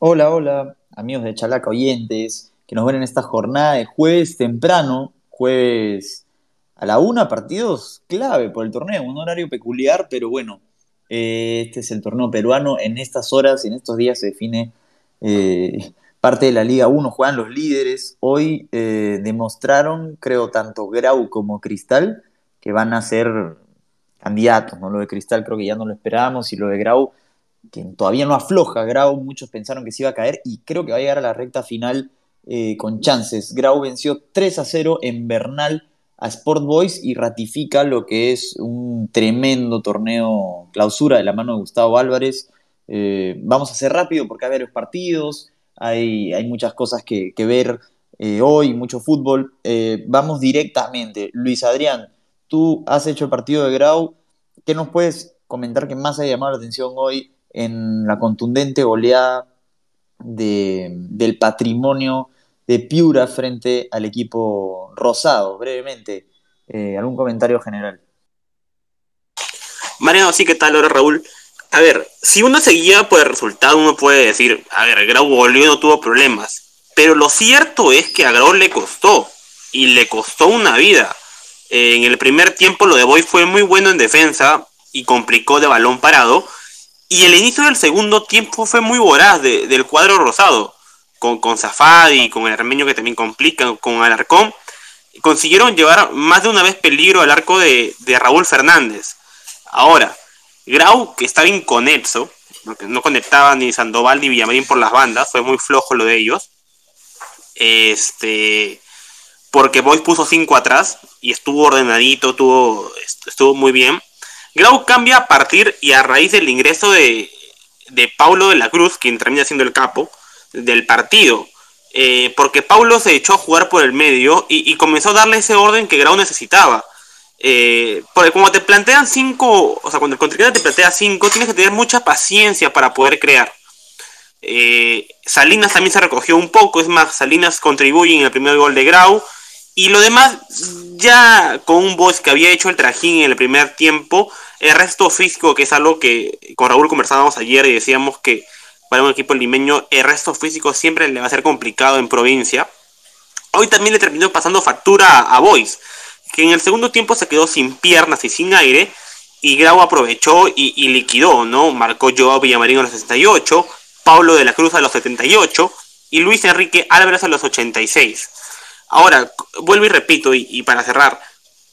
Hola, hola, amigos de Chalaca oyentes, que nos ven en esta jornada de jueves temprano, jueves a la una, partidos clave por el torneo, un horario peculiar, pero bueno, eh, este es el torneo peruano, en estas horas y en estos días se define eh, parte de la Liga 1, juegan los líderes, hoy eh, demostraron, creo, tanto Grau como Cristal, que van a ser candidatos, ¿no? Lo de Cristal creo que ya no lo esperábamos y lo de Grau que todavía no afloja Grau, muchos pensaron que se iba a caer y creo que va a llegar a la recta final eh, con chances. Grau venció 3 a 0 en Bernal a Sport Boys y ratifica lo que es un tremendo torneo clausura de la mano de Gustavo Álvarez. Eh, vamos a ser rápido porque hay varios partidos, hay, hay muchas cosas que, ver eh, hoy, mucho fútbol. vamos directamente. Luis Adrián, tú has hecho el partido de Grau. ¿Qué nos puedes comentar que más ha llamado la atención hoy en la contundente goleada del patrimonio de Piura frente al equipo rosado. Brevemente, eh, ¿algún comentario general? Mariano, sí, ¿qué tal? Ahora Raúl. A ver, si uno se guía por el resultado, uno puede decir, a ver, Grau volvió no tuvo problemas. Pero lo cierto es que a Grau le costó, y le costó una vida. en el primer tiempo lo de Boy fue muy bueno en defensa y complicó de balón parado, y el inicio del segundo tiempo fue muy voraz del cuadro rosado, con, con Zafadi, con el armenio que también complican, con Alarcón. Consiguieron llevar más de una vez peligro al arco de, Raúl Fernández. Ahora, Grau, que estaba inconexo, porque no conectaba ni Sandoval ni Villamarín por las bandas, fue muy flojo lo de ellos. Este, porque Boys puso 5 atrás y estuvo ordenadito, estuvo, estuvo muy bien. Grau cambia a partir y a raíz del ingreso de, de Paulo de la Cruz, quien termina siendo el capo del partido. Eh, porque Paulo se echó a jugar por el medio y, comenzó a darle ese orden que Grau necesitaba. Eh, porque como te plantean cinco, o sea, cuando el contrincante te plantea cinco, tienes que tener mucha paciencia para poder crear. Eh, Salinas también se recogió un poco, es más, Salinas contribuye en el primer gol de Grau. Y lo demás, ya con un boss que había hecho el trajín en el primer tiempo, el resto físico, que es algo que con Raúl conversábamos ayer y decíamos que para un equipo limeño el resto físico siempre le va a ser complicado en provincia. Hoy también le terminó pasando factura a Boys, que en el segundo tiempo se quedó sin piernas y sin aire, y Grau aprovechó y, liquidó, ¿no? Marcó Joao Villamarino a los 68, Pablo de la Cruz a los 78 y Luis Enrique Álvarez a los 86. Ahora, vuelvo y repito, y para cerrar,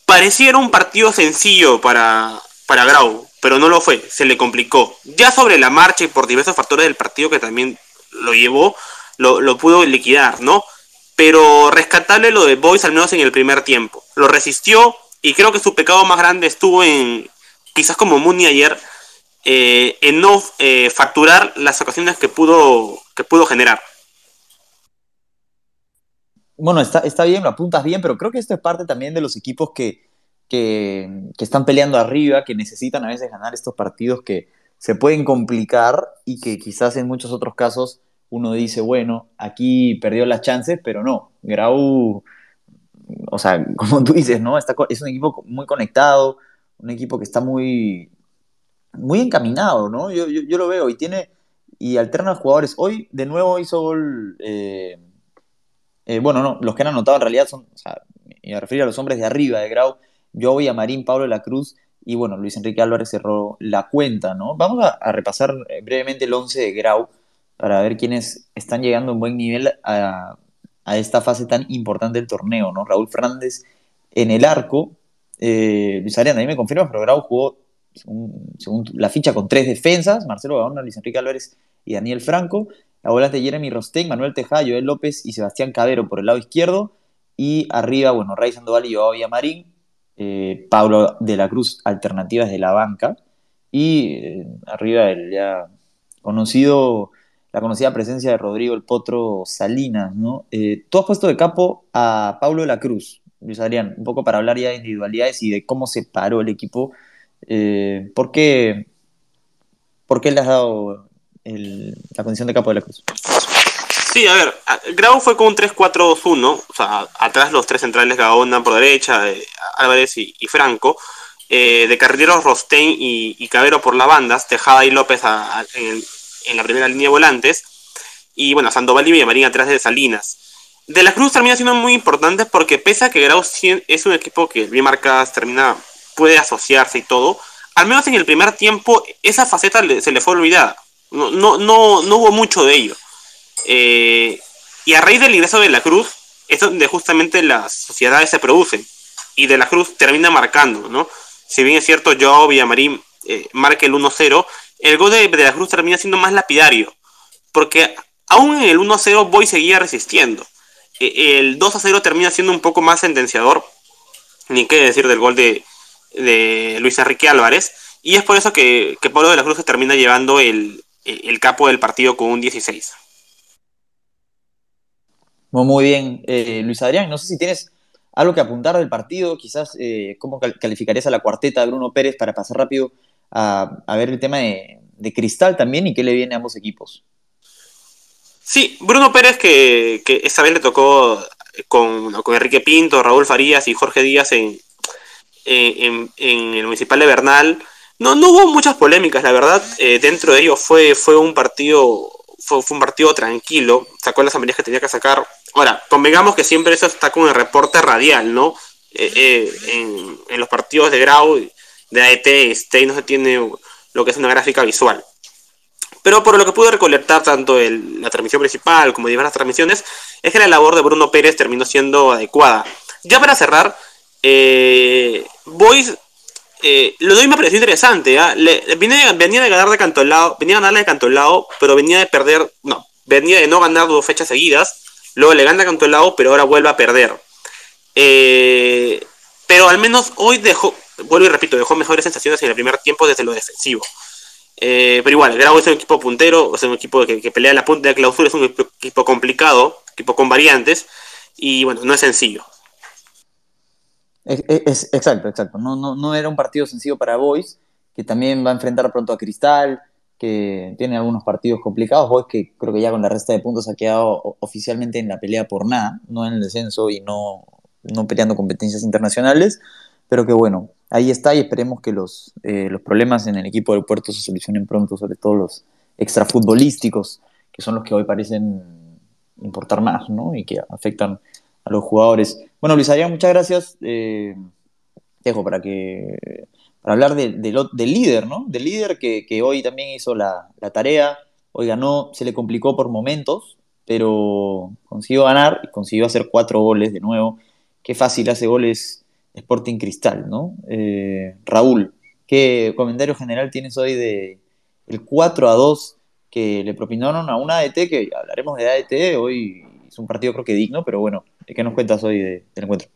pareciera un partido sencillo para, para Grau, pero no lo fue, se le complicó. Ya sobre la marcha y por diversos factores del partido que también lo llevó, lo, pudo liquidar, ¿no? Pero rescatable lo de Boys al menos en el primer tiempo. Lo resistió y creo que su pecado más grande estuvo en, quizás como Muni ayer, eh, en no eh, facturar las ocasiones que pudo, que pudo generar. Bueno, está, está bien, lo apuntas bien, pero creo que esto es parte también de los equipos que, que, están peleando arriba, que necesitan a veces ganar estos partidos que se pueden complicar y que quizás en muchos otros casos uno dice, bueno, aquí perdió las chances, pero no. Grau, o sea, como tú dices, ¿no? Está, es un equipo muy conectado, un equipo que está muy, muy encaminado, ¿no? Yo, yo, lo veo y tiene y alterna jugadores. Hoy, de nuevo, hizo gol. Eh, eh, bueno, no, los que han anotado en realidad son, o sea, me refiero a los hombres de arriba de Grau, yo voy a Marín, Pablo de la Cruz y bueno, Luis Enrique Álvarez cerró la cuenta, ¿no? Vamos a, repasar eh, brevemente el 11 de Grau para ver quiénes están llegando en buen nivel a, esta fase tan importante del torneo, ¿no? Raúl Fernández en el arco, eh, Luis Ariana, a mí me confirma, pero Grau jugó según, la ficha con tres defensas, Marcelo Gaona, Luis Enrique Álvarez y Daniel Franco, la volante Jeremy Rosten, Manuel Tejada, Joel López y Sebastián Cabero por el lado izquierdo, y arriba, bueno, Ray Sandoval y Joao Marín, eh, Pablo de la Cruz, alternativas de la banca, y eh, arriba el ya conocido, la conocida presencia de Rodrigo el Potro Salinas, ¿no? Eh, tú has puesto de capo a Pablo de la Cruz, Luis Adrián, un poco para hablar ya de individualidades y de cómo se paró el equipo. ¿por, qué, ¿Por qué le has dado la condición de capo de la Cruz? Sí, a ver, Grau fue con un 3-4-2-1, o sea, atrás los tres centrales Gaona por derecha, eh, Álvarez y, Franco, eh, de carrileros Rostein y, Cabero por las bandas, Tejada y López en, la primera línea de volantes, y bueno, Sandoval y Villamarín atrás de Salinas. De la Cruz termina siendo muy importante porque pese a que Grau es un equipo que bien marcadas termina, puede asociarse y todo, al menos en el primer tiempo esa faceta se le fue olvidada. No, no, no, no hubo mucho de ello. Eh, y a raíz del ingreso de la Cruz, es donde justamente las sociedades se producen. Y de la Cruz termina marcando, ¿no? Si bien es cierto, Joao Villamarín eh, marca el 1-0, el gol de, de, la Cruz termina siendo más lapidario. Porque aún en el 1-0 Boy seguía resistiendo. E, el 2-0 termina siendo un poco más sentenciador. Ni qué decir del gol de, de Luis Enrique Álvarez. Y es por eso que, que Pablo de la Cruz se termina llevando el, el capo del partido con un 16. Muy bien, eh, Luis Adrián, no sé si tienes algo que apuntar del partido, quizás eh, cómo calificarías a la cuarteta de Bruno Pérez para pasar rápido a, ver el tema de, Cristal también y qué le viene a ambos equipos. Sí, Bruno Pérez que, que esta vez le tocó con, con, Enrique Pinto, Raúl Farías y Jorge Díaz en, en, en el Municipal de Bernal. No, no hubo muchas polémicas, la verdad. Eh, dentro de ellos fue, fue un partido fue, un partido tranquilo, sacó las asambleas que tenía que sacar. Ahora, convengamos que siempre eso está con el reporte radial, ¿no? Eh, eh, en, los partidos de Grau, de AET, este, no se tiene lo que es una gráfica visual. Pero por lo que pude recolectar tanto la transmisión principal como diversas transmisiones, es que la labor de Bruno Pérez terminó siendo adecuada. Ya para cerrar, eh, eh, lo doy me pareció interesante. ¿ah? venía, de ganar de cantolado, venía a ganarle de cantolado, pero venía de perder, no, venía de no ganar dos fechas seguidas. Luego le gana de cantolado, pero ahora vuelve a perder. Eh, pero al menos hoy dejó, vuelvo y repito, dejó mejores sensaciones en el primer tiempo desde lo defensivo. Eh, pero igual, Grau es un equipo puntero, es un equipo que, que pelea la punta de clausura, es un equipo complicado, equipo con variantes, y bueno, no es sencillo. Es, exacto, exacto. No, no, no era un partido sencillo para Boys, que también va a enfrentar pronto a Cristal, que tiene algunos partidos complicados. Boys que creo que ya con la resta de puntos ha quedado oficialmente en la pelea por nada, no en el descenso y no, no peleando competencias internacionales, pero que bueno, ahí está y esperemos que los, eh, los problemas en el equipo del puerto se solucionen pronto, sobre todo los extrafutbolísticos, que son los que hoy parecen importar más, ¿no? Y que afectan a los jugadores. Bueno, Luis Adrián, muchas gracias. Eh, dejo para que para hablar del líder, ¿no? Del líder que, hoy también hizo la, tarea, hoy ganó, se le complicó por momentos, pero consiguió ganar y consiguió hacer cuatro goles de nuevo. Qué fácil hace goles Sporting Cristal, ¿no? Eh, Raúl, ¿qué comentario general tienes hoy de el 4 a 2 que le propinaron a una ADT, que hablaremos de ADT, hoy es un partido creo que digno, pero bueno, ¿Qué nos cuentas hoy del encuentro?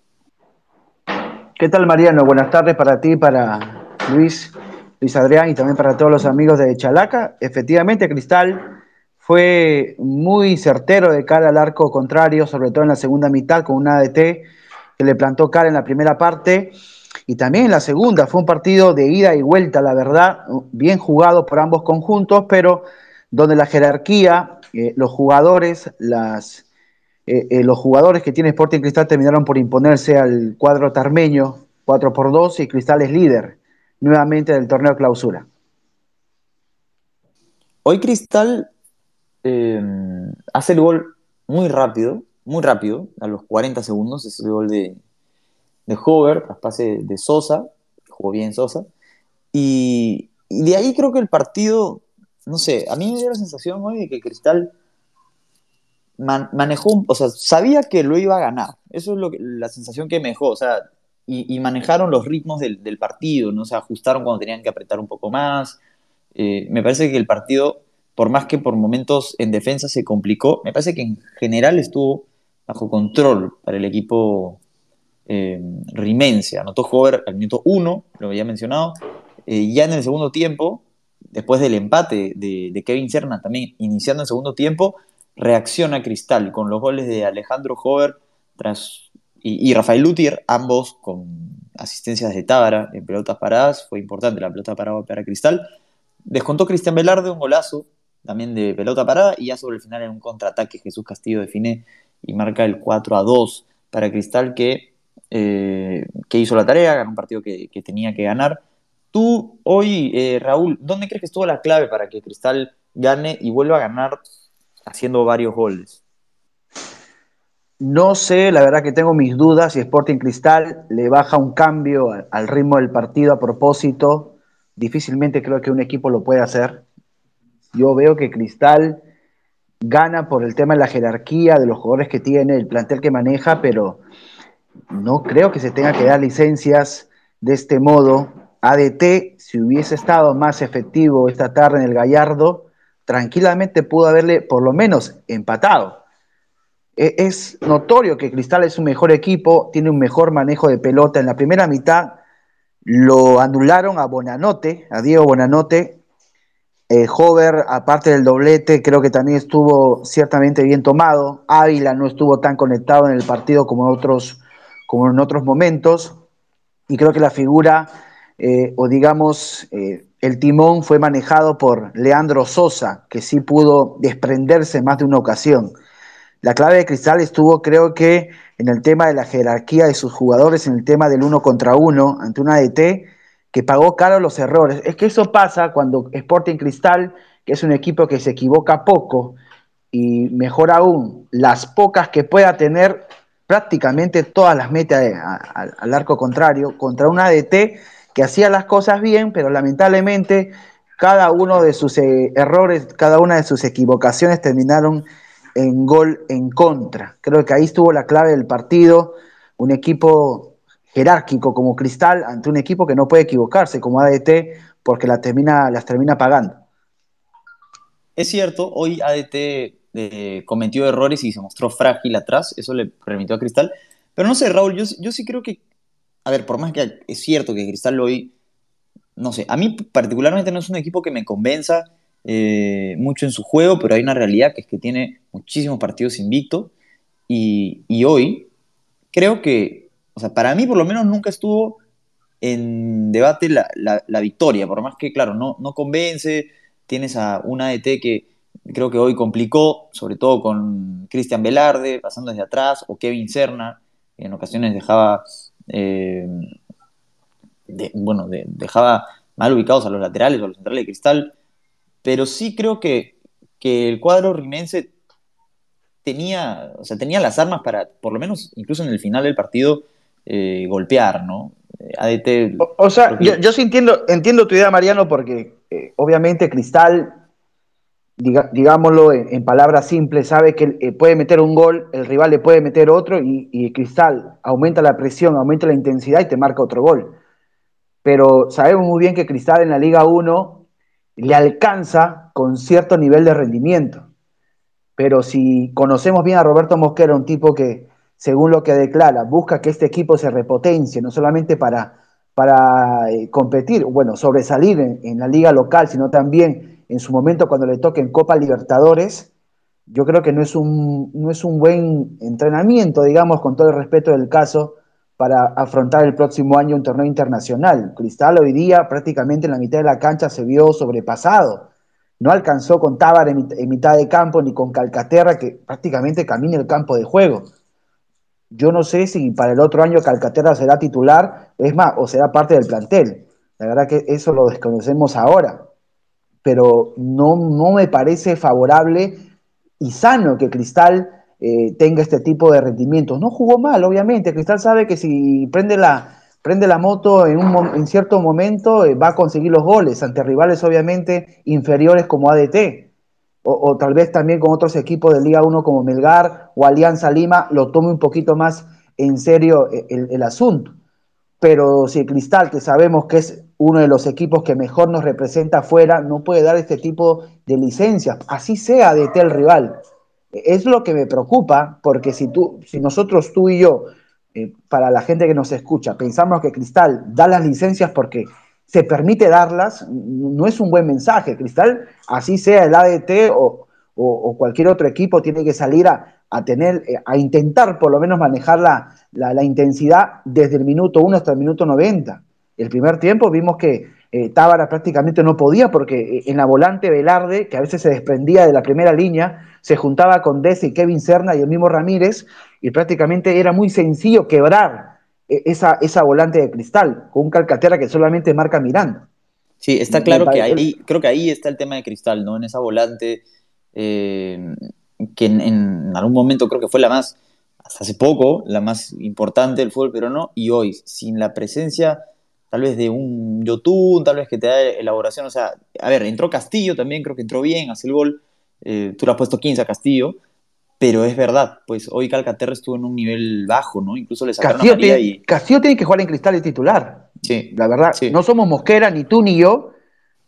¿Qué tal, Mariano? Buenas tardes para ti, para Luis, Luis Adrián y también para todos los amigos de Chalaca. Efectivamente, Cristal fue muy certero de cara al arco contrario, sobre todo en la segunda mitad, con un ADT que le plantó cara en la primera parte. Y también en la segunda fue un partido de ida y vuelta, la verdad, bien jugado por ambos conjuntos, pero donde la jerarquía, eh, los jugadores, las, eh, eh, los jugadores que tiene Sporting Cristal terminaron por imponerse al cuadro tarmeño 4 por 2 y Cristal es líder nuevamente del torneo clausura. Hoy Cristal eh, hace el gol muy rápido, muy rápido, a los 40 segundos, es el gol de, de Hover, traspase de Sosa, jugó bien Sosa, y, y de ahí creo que el partido, no sé, a mí me dio la sensación hoy de que Cristal manejó, o sea, sabía que lo iba a ganar. Eso es lo que, la sensación que me dejó, o sea, y, manejaron los ritmos del, partido, ¿no? Ajustaron cuando tenían que apretar un poco más. Eh, me parece que el partido, por más que por momentos en defensa se complicó, me parece que en general estuvo bajo control para el equipo eh, rimense. Anotó Hover al minuto 1, lo había mencionado. Eh, ya en el segundo tiempo, después del empate de, de Kevin Serna, también iniciando el segundo tiempo, reacciona Cristal con los goles de Alejandro Hover tras, y, Rafael Lutier, ambos con asistencias de Tábara en pelotas paradas. Fue importante la pelota parada para Cristal. Descontó Cristian Velarde un golazo también de pelota parada y ya sobre el final en un contraataque Jesús Castillo define y marca el 4 a 2 para Cristal que, eh, que hizo la tarea, ganó un partido que, tenía que ganar. Tú hoy, eh, Raúl, ¿dónde crees que estuvo la clave para que Cristal gane y vuelva a ganar haciendo varios goles. No sé, la verdad que tengo mis dudas si Sporting Cristal le baja un cambio al ritmo del partido a propósito. Difícilmente creo que un equipo lo pueda hacer. Yo veo que Cristal gana por el tema de la jerarquía, de los jugadores que tiene, el plantel que maneja, pero no creo que se tenga que dar licencias de este modo. ADT, si hubiese estado más efectivo esta tarde en el Gallardo, tranquilamente pudo haberle por lo menos empatado. E, es notorio que Cristal es un mejor equipo, tiene un mejor manejo de pelota. En la primera mitad lo anularon a Bonanote, a Diego Bonanote. Eh, Hover, aparte del doblete, creo que también estuvo ciertamente bien tomado. Ávila no estuvo tan conectado en el partido como en otros, como en otros momentos. Y creo que la figura, eh, o digamos, eh, el timón fue manejado por Leandro Sosa, que sí pudo desprenderse más de una ocasión. La clave de Cristal estuvo, creo que, en el tema de la jerarquía de sus jugadores, en el tema del uno contra uno ante una DT que pagó caro los errores. Es que eso pasa cuando Sporting Cristal, que es un equipo que se equivoca poco, y mejor aún, las pocas que pueda tener, prácticamente todas las mete al arco contrario, contra una ADT que hacía las cosas bien, pero lamentablemente cada uno de sus eh, errores, cada una de sus equivocaciones terminaron en gol en contra. Creo que ahí estuvo la clave del partido, un equipo jerárquico como Cristal ante un equipo que no puede equivocarse como ADT porque la termina, las termina pagando. Es cierto, hoy ADT eh, cometió errores y se mostró frágil atrás, eso le permitió a Cristal, pero no sé, Raúl, yo, yo sí creo que, a ver, por más que es cierto que Cristal hoy, no sé, a mí particularmente no es un equipo que me convenza, eh, mucho en su juego, pero hay una realidad que es que tiene muchísimos partidos invicto y, hoy creo que, o sea, para mí por lo menos nunca estuvo en debate la, victoria, por más que, claro, no, no convence, tienes a una ADT que creo que hoy complicó, sobre todo con Cristian Velarde, pasando desde atrás, o Kevin Serna, en ocasiones dejaba, eh, bueno, dejaba mal ubicados a los laterales o a los centrales de cristal pero sí creo que, el cuadro rimense tenía, o sea, tenía las armas para, por lo menos incluso en el final del partido, eh, golpear, ¿no? Eh, ADT. O, sea, yo, sí entiendo, entiendo tu idea, Mariano, porque eh, obviamente Cristal, digámoslo en, palabras simples, sabe que puede meter un gol, el rival le puede meter otro y, y, Cristal aumenta la presión, aumenta la intensidad y te marca otro gol. Pero sabemos muy bien que Cristal en la Liga 1 le alcanza con cierto nivel de rendimiento. Pero si conocemos bien a Roberto Mosquera, un tipo que, según lo que declara, busca que este equipo se repotencie, no solamente para, para eh, competir, bueno, sobresalir en, la liga local, sino también en su momento cuando le toque en Copa Libertadores, yo creo que no es un, no es un buen entrenamiento, digamos, con todo el respeto del caso, para afrontar el próximo año un torneo internacional. Cristal hoy día prácticamente en la mitad de la cancha se vio sobrepasado. No alcanzó con Tábar en, mitad de campo ni con Calcaterra que prácticamente camina el campo de juego. Yo no sé si para el otro año Calcaterra será titular, es más, o será parte del plantel. La verdad que eso lo desconocemos ahora. Pero no, no me parece favorable y sano que Cristal eh, tenga este tipo de rendimientos. No jugó mal, obviamente. Cristal sabe que si prende la, prende la moto en, un, en cierto momento eh, va a conseguir los goles ante rivales obviamente inferiores como ADT. O, tal vez también con otros equipos de Liga 1 como Melgar o Alianza Lima lo tome un poquito más en serio eh, el, el asunto. Pero si Cristal, que sabemos que es uno de los equipos que mejor nos representa afuera, no puede dar este tipo de licencias, así sea ADT el rival es lo que me preocupa, porque si, tú, si nosotros, tú y yo, eh, para la gente que nos escucha, pensamos que Cristal da las licencias porque se permite darlas, no es un buen mensaje. Cristal, así sea el ADT o, cualquier otro equipo, tiene que salir a, tener, eh, a intentar por lo menos manejar la, la, intensidad desde el minuto 1 hasta el minuto 90. El primer tiempo vimos que eh, Tábara prácticamente no podía porque en la volante Velarde, que a veces se desprendía de la primera línea, se juntaba con Desi, Kevin Serna y el mismo Ramírez, y prácticamente era muy sencillo quebrar eh, esa, esa volante de cristal, con un calcatera que solamente marca mirando. Sí, está claro que ahí, creo que ahí está el tema de cristal, ¿no? En esa volante eh, que en, algún momento creo que fue la más, hasta hace poco, la más importante del fútbol peruano, y hoy, sin la presencia tal vez de un Yotun, tal vez que te da elaboración, o sea, a ver, entró Castillo también, creo que entró bien, hace el gol, eh, tú le has puesto 15 a Castillo, pero es verdad, pues hoy Calcaterra estuvo en un nivel bajo, ¿no? Incluso le sacaron Castillo, tiene, y... Castillo tiene que jugar en Cristal de titular. Sí. La verdad, no somos Mosquera, ni tú ni yo,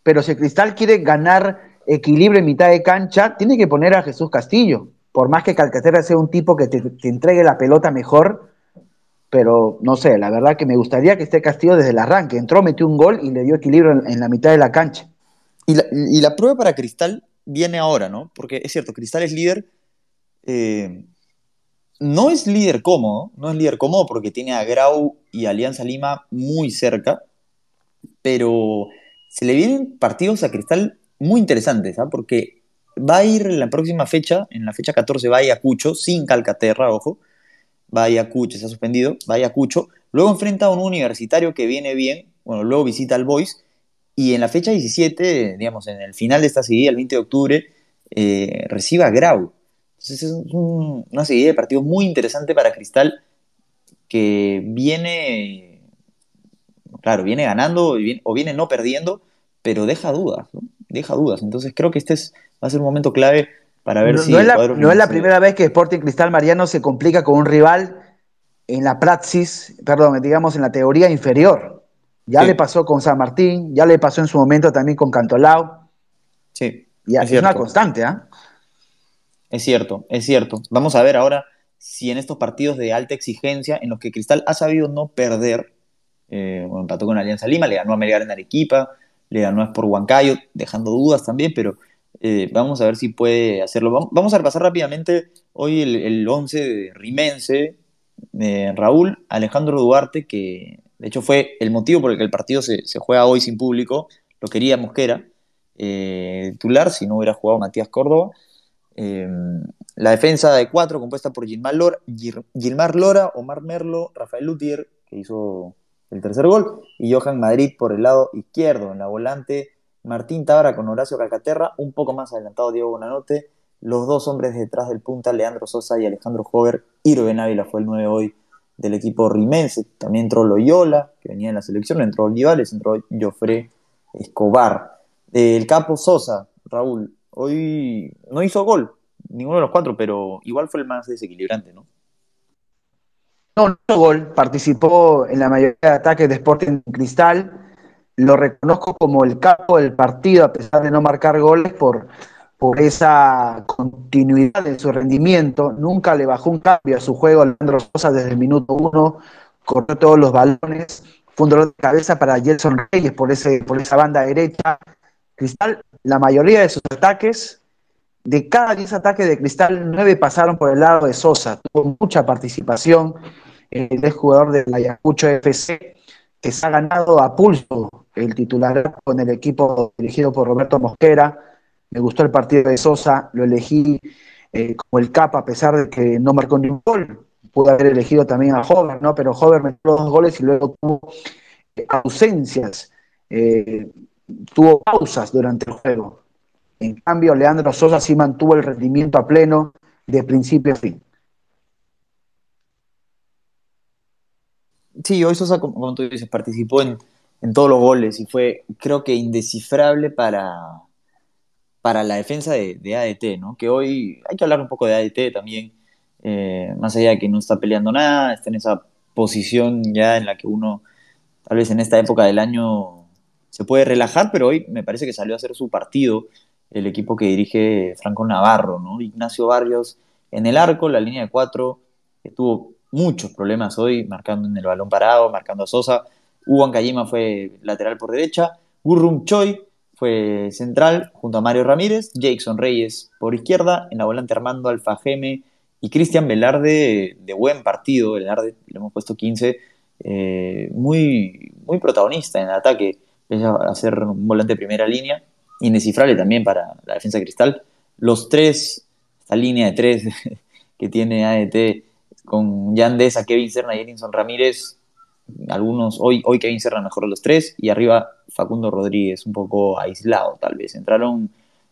pero si Cristal quiere ganar equilibrio en mitad de cancha, tiene que poner a Jesús Castillo. Por más que Calcaterra sea un tipo que te, entregue la pelota mejor, pero no sé, la verdad que me gustaría que esté Castillo desde el arranque. Entró, metió un gol y le dio equilibrio en, la mitad de la cancha. Y la, y la prueba para Cristal viene ahora, ¿no? Porque es cierto, Cristal es líder eh, no es líder cómodo, no es líder cómodo porque tiene a Grau y Alianza Lima muy cerca, pero se le vienen partidos a Cristal muy interesantes, ¿ah? porque va a ir en la próxima fecha, en la fecha 14 va a Ayacucho, sin Calcaterra, ojo, se ha suspendido, Ayacucho, luego enfrenta a un universitario que viene bien, bueno, luego visita al Boys, y en la fecha 17, digamos, en el final de esta serie, el 20 de octubre, eh, recibe a Grau. Entonces es una serie de partidos muy interesante para Cristal que viene, claro, viene ganando o viene no perdiendo, pero deja dudas, deja dudas. Entonces creo que este es, va a ser un momento clave para ver si... No es, la, no es la primera vez que Sporting Cristal Mariano se complica con un rival en la praxis, perdón, digamos en la teoría inferior. Ya le pasó con San Martín, ya le pasó en su momento también con Cantolao. Sí. Y es, es una constante, ¿ah? Es cierto, es cierto. Vamos a ver ahora si en estos partidos de alta exigencia, en los que Cristal ha sabido no perder, eh, bueno, empató con Alianza Lima, le ganó a Melgar en Arequipa, le ganó a por Huancayo, dejando dudas también, pero eh, vamos a ver si puede hacerlo. Vamos a repasar rápidamente hoy el, 11 de Rimense, de Raúl, Alejandro Duarte, que de hecho fue el motivo por el que el partido se, juega hoy sin público, lo quería Mosquera, eh, titular, si no hubiera jugado Matías Córdoba. Em, la defensa de cuatro, compuesta por Gilmar Lora, Gilmar Lora, Omar Merlo, Rafael Lutier, que hizo el tercer gol, y Johan Madrid por el lado izquierdo. En la volante, Martín Tabra con Horacio Calcaterra, un poco más adelantado Diego Bonanote, los dos hombres detrás del punta, Leandro Sosa y Alejandro Hover. Irben Ávila fue el 9 hoy del equipo rimense. También entró Loyola, que venía en la selección, entró Olivales, entró Joffre Escobar. El capo Sosa, Raúl, Hoy no hizo gol, ninguno de los cuatro, pero igual fue el más desequilibrante, ¿no? No, no gol, participó en la mayoría de ataques de Sporting Cristal. Lo reconozco como el capo del partido, a pesar de no marcar goles, por, por esa continuidad de su rendimiento. Nunca le bajó un cambio a su juego Leandro Sosa desde el minuto uno, corrió todos los balones. Fue un dolor de cabeza para Gelson Reyes por, ese, por esa banda derecha. Cristal la mayoría de sus ataques, de cada 10 ataques de Cristal, 9 pasaron por el lado de Sosa. Tuvo mucha participación el eh, jugador del Ayacucho FC, se ha ganado a pulso el titular con el equipo dirigido por Roberto Mosquera. Me gustó el partido de Sosa, lo elegí eh, como el capa, a pesar de que no marcó ningún gol. Pudo haber elegido también a Hover, ¿no? Pero Hover metió dos goles y luego tuvo eh, ausencias tuvo pausas durante el juego. En cambio, Leandro Sosa sí mantuvo el rendimiento a pleno de principio a fin. Sí, hoy Sosa, como tú dices, participó en, todos los goles y fue, creo que, indescifrable para, para la defensa de, ADT, ¿no? Que hoy hay que hablar un poco de ADT también, eh, más allá de que no está peleando nada, está en esa posición ya en la que uno, tal vez en esta época del año, se puede relajar, pero hoy me parece que salió a hacer su partido el equipo que dirige Franco Navarro, ¿no? Ignacio Barrios en el arco, la línea de cuatro, que tuvo muchos problemas hoy, marcando en el balón parado, marcando a Sosa. Hugo Ancayima fue lateral por derecha, Gurrum Choi fue central junto a Mario Ramírez, Jackson Reyes por izquierda, en la volante Armando Alfajeme y Cristian Velarde de buen partido, Velarde le hemos puesto 15, eh, muy, muy protagonista en el ataque. A ser un volante de primera línea, indescifrable también para la defensa cristal. Los tres, esta línea de tres que tiene AET con Yandesa, Kevin Serna y Edinson Ramírez, algunos, hoy, hoy Kevin Serna mejor de los tres, y arriba Facundo Rodríguez, un poco aislado tal vez. Entraron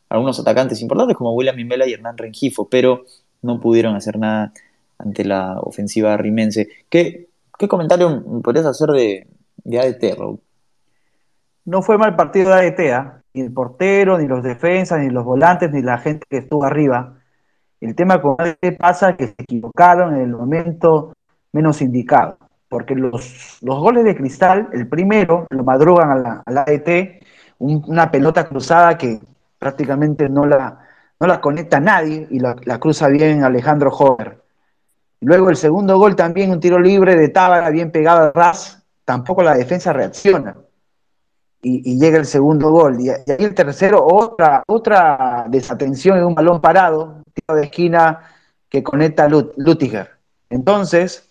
algunos atacantes importantes como William Mimela y Hernán Rengifo, pero no pudieron hacer nada ante la ofensiva rimense. ¿Qué, qué comentario podrías hacer de, de ADT, Raúl? No fue mal partido de ADT, ¿ah? ni el portero, ni los defensas, ni los volantes, ni la gente que estuvo arriba. El tema con ADT pasa que se equivocaron en el momento menos indicado, porque los, los goles de Cristal, el primero, lo madrugan a la, ADT, una pelota cruzada que prácticamente no la, no la conecta nadie y la, cruza bien Alejandro Hover. Luego el segundo gol también, un tiro libre de Tábara bien pegado al ras, tampoco la defensa reacciona. Y, llega el segundo gol. Y, ahí el tercero, otra, otra desatención en un balón parado, de esquina que conecta a Lutiger. Entonces,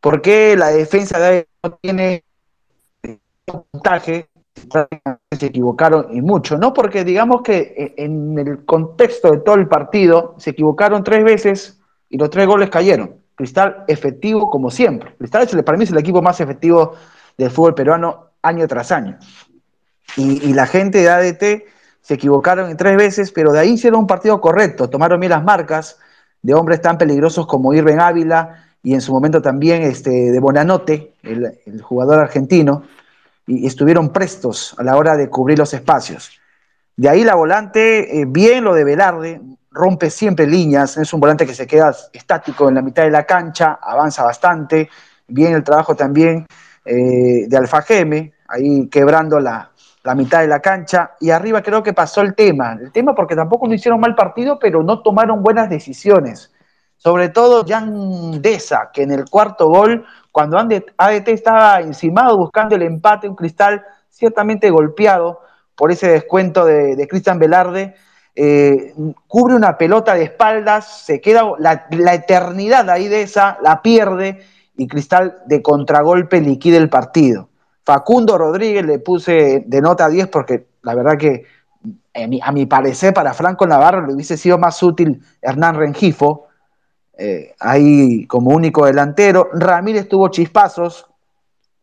¿por qué la defensa de no tiene un puntaje? Se equivocaron y mucho, no porque digamos que eh, en el contexto de todo el partido se equivocaron tres veces y los tres goles cayeron. Cristal efectivo como siempre. Cristal para mí es el equipo más efectivo del fútbol peruano año tras año. Y, la gente de ADT se equivocaron en tres veces, pero de ahí hicieron un partido correcto, tomaron bien las marcas de hombres tan peligrosos como Irving Ávila y en su momento también este, de Bonanote, el, jugador argentino, y, estuvieron prestos a la hora de cubrir los espacios. De ahí la volante, eh, bien lo de Velarde, rompe siempre líneas, es un volante que se queda estático en la mitad de la cancha, avanza bastante, bien el trabajo también eh, de Alfajeme, ahí quebrando la, mitad de la cancha, y arriba creo que pasó el tema, el tema porque tampoco no hicieron mal partido, pero no tomaron buenas decisiones, sobre todo Jan Deza, que en el cuarto gol, cuando ADT estaba encimado buscando el empate, un cristal ciertamente golpeado por ese descuento de, Cristian Velarde, eh, cubre una pelota de espaldas, se queda la, eternidad ahí de la pierde y Cristal de contragolpe liquida el partido. Facundo Rodríguez le puse de nota 10 porque la verdad que a mi parecer para Franco Navarro le hubiese sido más útil Hernán Rengifo, eh, ahí como único delantero. Ramírez tuvo chispazos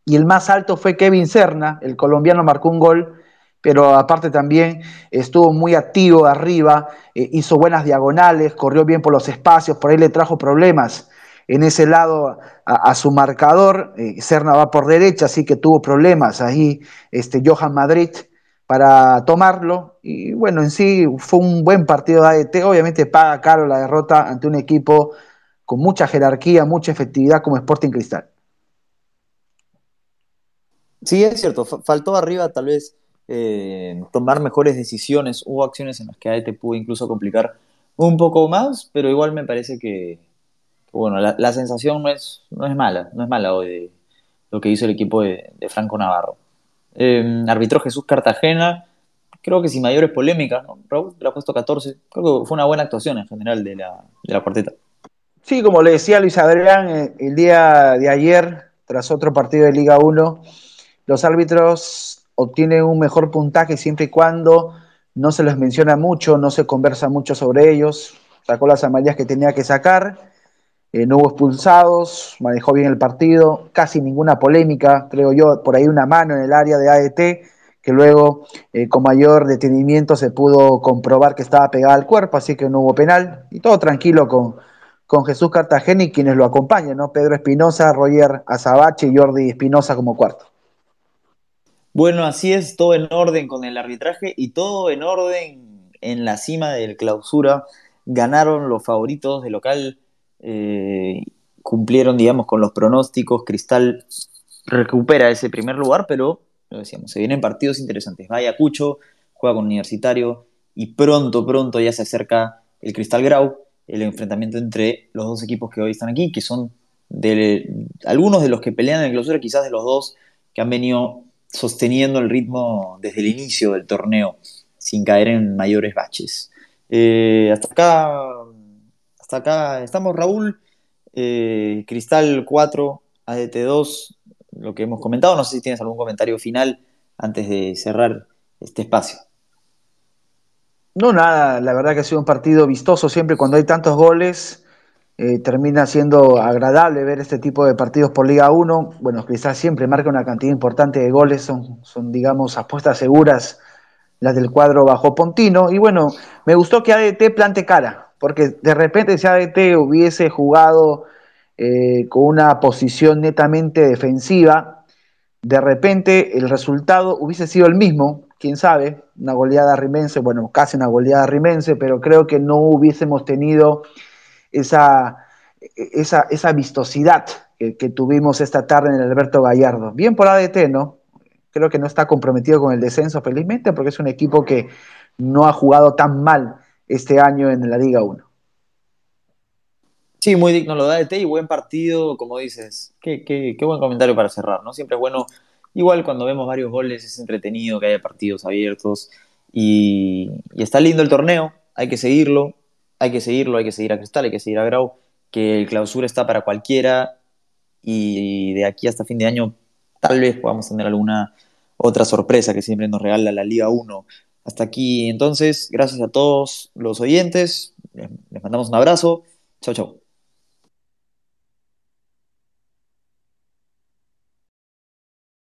y el más alto fue Kevin Serna, el colombiano marcó un gol pero aparte también estuvo muy activo arriba, eh, hizo buenas diagonales, corrió bien por los espacios, por ahí le trajo problemas en ese lado a, su marcador. Eh, va por derecha, así que tuvo problemas ahí este, Johan Madrid para tomarlo. Y bueno, en sí fue un buen partido de AET. Obviamente paga caro la derrota ante un equipo con mucha jerarquía, mucha efectividad como Sporting Cristal. Sí, es cierto, faltó arriba tal vez eh, tomar mejores decisiones. Hubo acciones en las que AET pudo incluso complicar un poco más, pero igual me parece que, bueno, la, sensación no es, no es mala, no es mala hoy de lo que hizo el equipo de, Franco Navarro. Eh, arbitró Jesús Cartagena, creo que sin mayores polémicas, ¿no? Raúl le ha puesto 14, creo que fue una buena actuación en general de la, de la cuarteta. Sí, como le decía Luis Adrián, eh, el día de ayer, tras otro partido de Liga 1, los árbitros obtienen un mejor puntaje siempre y cuando no se les menciona mucho, no se conversa mucho sobre ellos, sacó las amarillas que tenía que sacar, eh, no hubo expulsados, manejó bien el partido, casi ninguna polémica, creo yo, por ahí una mano en el área de AET, que luego eh, con mayor detenimiento se pudo comprobar que estaba pegada al cuerpo, así que no hubo penal, y todo tranquilo con, con Jesús Cartagena y quienes lo acompañan, ¿no? Pedro Espinosa, Roger Azabache y Jordi Espinosa como cuarto. Bueno, así es, todo en orden con el arbitraje y todo en orden en la cima del clausura. Ganaron los favoritos de local, eh, cumplieron, digamos, con los pronósticos. Cristal recupera ese primer lugar, pero, lo decíamos, se vienen partidos interesantes. Vaya Cucho, juega con Universitario y pronto, pronto ya se acerca el Cristal Grau, el enfrentamiento entre los dos equipos que hoy están aquí, que son algunos de los que pelean en el clausura, quizás de los dos que han venido sosteniendo el ritmo desde el inicio del torneo, sin caer en mayores baches. Eh, hasta acá, acá estamos, Raúl. Eh, Cristal 4, ADT 2, lo que hemos comentado. No sé si tienes algún comentario final antes de cerrar este espacio. No, nada, la verdad que ha sido un partido vistoso siempre cuando hay tantos goles. Eh, termina siendo agradable ver este tipo de partidos por Liga 1. Bueno, quizás siempre marca una cantidad importante de goles, son, son digamos, apuestas seguras las del cuadro bajo Pontino. Y bueno, me gustó que ADT plante cara, porque de repente si ADT hubiese jugado eh, con una posición netamente defensiva, de repente el resultado hubiese sido el mismo, quién sabe, una goleada rimense, bueno, casi una goleada rimense, pero creo que no hubiésemos tenido esa, esa, esa vistosidad que, que, tuvimos esta tarde en el Alberto Gallardo. Bien por ADT, ¿no? Creo que no está comprometido con el descenso, felizmente, porque es un equipo que no ha jugado tan mal este año en la Liga 1. Sí, muy digno lo da ADT y buen partido, como dices. Qué, qué, qué buen comentario para cerrar, ¿no? Siempre es bueno Igual cuando vemos varios goles es entretenido que haya partidos abiertos y, y, está lindo el torneo, hay que seguirlo, hay que seguirlo, hay que seguir a Cristal, hay que seguir a Grau, que el clausura está para cualquiera y de aquí hasta fin de año tal vez podamos tener alguna otra sorpresa que siempre nos regala la Liga 1. Hasta aquí. Entonces, gracias a todos los oyentes, les mandamos un abrazo, chao chao.